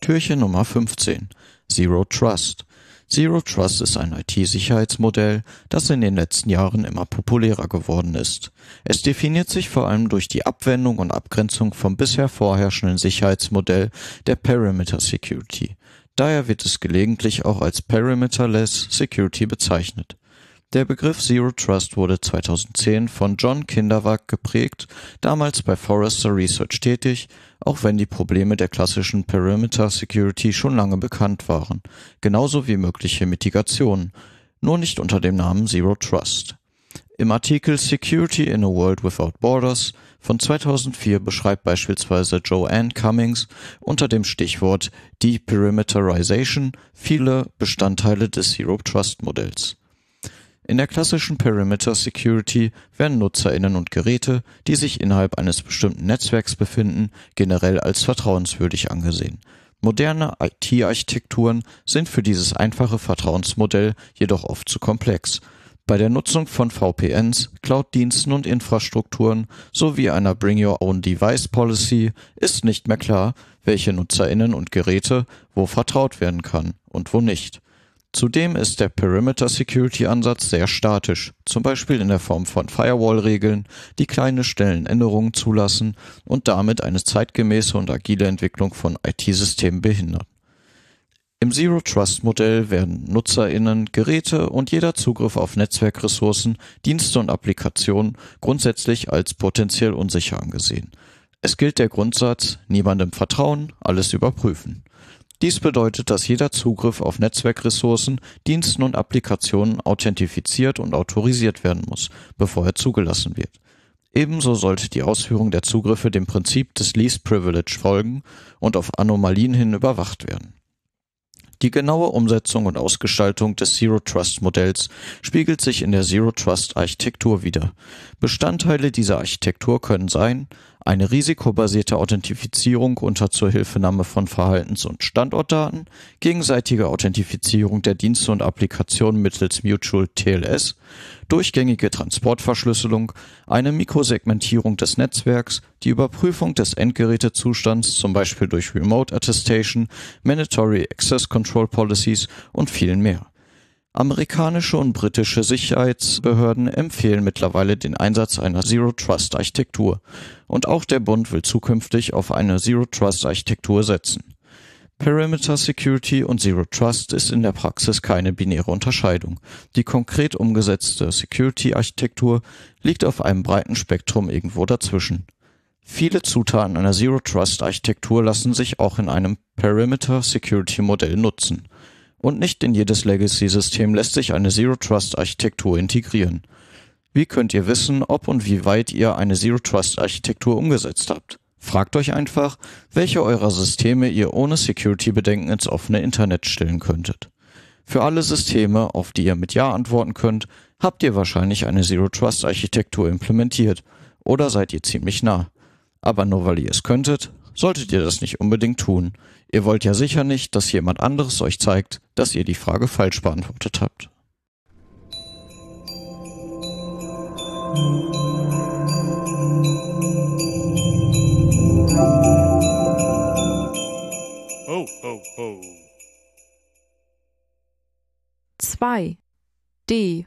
Türchen Nummer 15 Zero Trust Zero Trust ist ein IT-Sicherheitsmodell, das in den letzten Jahren immer populärer geworden ist. Es definiert sich vor allem durch die Abwendung und Abgrenzung vom bisher vorherrschenden Sicherheitsmodell der Perimeter Security. Daher wird es gelegentlich auch als Perimeterless Security bezeichnet. Der Begriff Zero Trust wurde 2010 von John Kinderwag geprägt, damals bei Forrester Research tätig, auch wenn die Probleme der klassischen Perimeter Security schon lange bekannt waren, genauso wie mögliche Mitigationen, nur nicht unter dem Namen Zero Trust. Im Artikel Security in a World Without Borders von 2004 beschreibt beispielsweise Joanne Cummings unter dem Stichwort Deperimeterization viele Bestandteile des Zero Trust Modells. In der klassischen Perimeter Security werden Nutzerinnen und Geräte, die sich innerhalb eines bestimmten Netzwerks befinden, generell als vertrauenswürdig angesehen. Moderne IT-Architekturen sind für dieses einfache Vertrauensmodell jedoch oft zu komplex. Bei der Nutzung von VPNs, Cloud-Diensten und Infrastrukturen sowie einer Bring Your Own Device Policy ist nicht mehr klar, welche Nutzerinnen und Geräte wo vertraut werden kann und wo nicht. Zudem ist der Perimeter Security Ansatz sehr statisch, zum Beispiel in der Form von Firewall-Regeln, die kleine Stellenänderungen zulassen und damit eine zeitgemäße und agile Entwicklung von IT-Systemen behindern. Im Zero Trust Modell werden Nutzerinnen, Geräte und jeder Zugriff auf Netzwerkressourcen, Dienste und Applikationen grundsätzlich als potenziell unsicher angesehen. Es gilt der Grundsatz niemandem vertrauen, alles überprüfen. Dies bedeutet, dass jeder Zugriff auf Netzwerkressourcen, Diensten und Applikationen authentifiziert und autorisiert werden muss, bevor er zugelassen wird. Ebenso sollte die Ausführung der Zugriffe dem Prinzip des Least Privilege folgen und auf Anomalien hin überwacht werden. Die genaue Umsetzung und Ausgestaltung des Zero Trust Modells spiegelt sich in der Zero Trust Architektur wider. Bestandteile dieser Architektur können sein eine risikobasierte Authentifizierung unter Zuhilfenahme von Verhaltens- und Standortdaten, gegenseitige Authentifizierung der Dienste und Applikationen mittels Mutual TLS, durchgängige Transportverschlüsselung, eine Mikrosegmentierung des Netzwerks, die Überprüfung des Endgerätezustands, zum Beispiel durch Remote Attestation, Mandatory Access Control Policies und vielen mehr. Amerikanische und britische Sicherheitsbehörden empfehlen mittlerweile den Einsatz einer Zero-Trust-Architektur, und auch der Bund will zukünftig auf eine Zero-Trust-Architektur setzen. Perimeter Security und Zero Trust ist in der Praxis keine binäre Unterscheidung. Die konkret umgesetzte Security-Architektur liegt auf einem breiten Spektrum irgendwo dazwischen. Viele Zutaten einer Zero Trust Architektur lassen sich auch in einem Perimeter Security Modell nutzen. Und nicht in jedes Legacy-System lässt sich eine Zero-Trust-Architektur integrieren. Wie könnt ihr wissen, ob und wie weit ihr eine Zero-Trust-Architektur umgesetzt habt? Fragt euch einfach, welche eurer Systeme ihr ohne Security-Bedenken ins offene Internet stellen könntet. Für alle Systeme, auf die ihr mit Ja antworten könnt, habt ihr wahrscheinlich eine Zero-Trust-Architektur implementiert oder seid ihr ziemlich nah. Aber nur weil ihr es könntet, solltet ihr das nicht unbedingt tun. Ihr wollt ja sicher nicht, dass jemand anderes euch zeigt, dass ihr die Frage falsch beantwortet habt. Ho, ho, ho. 2 D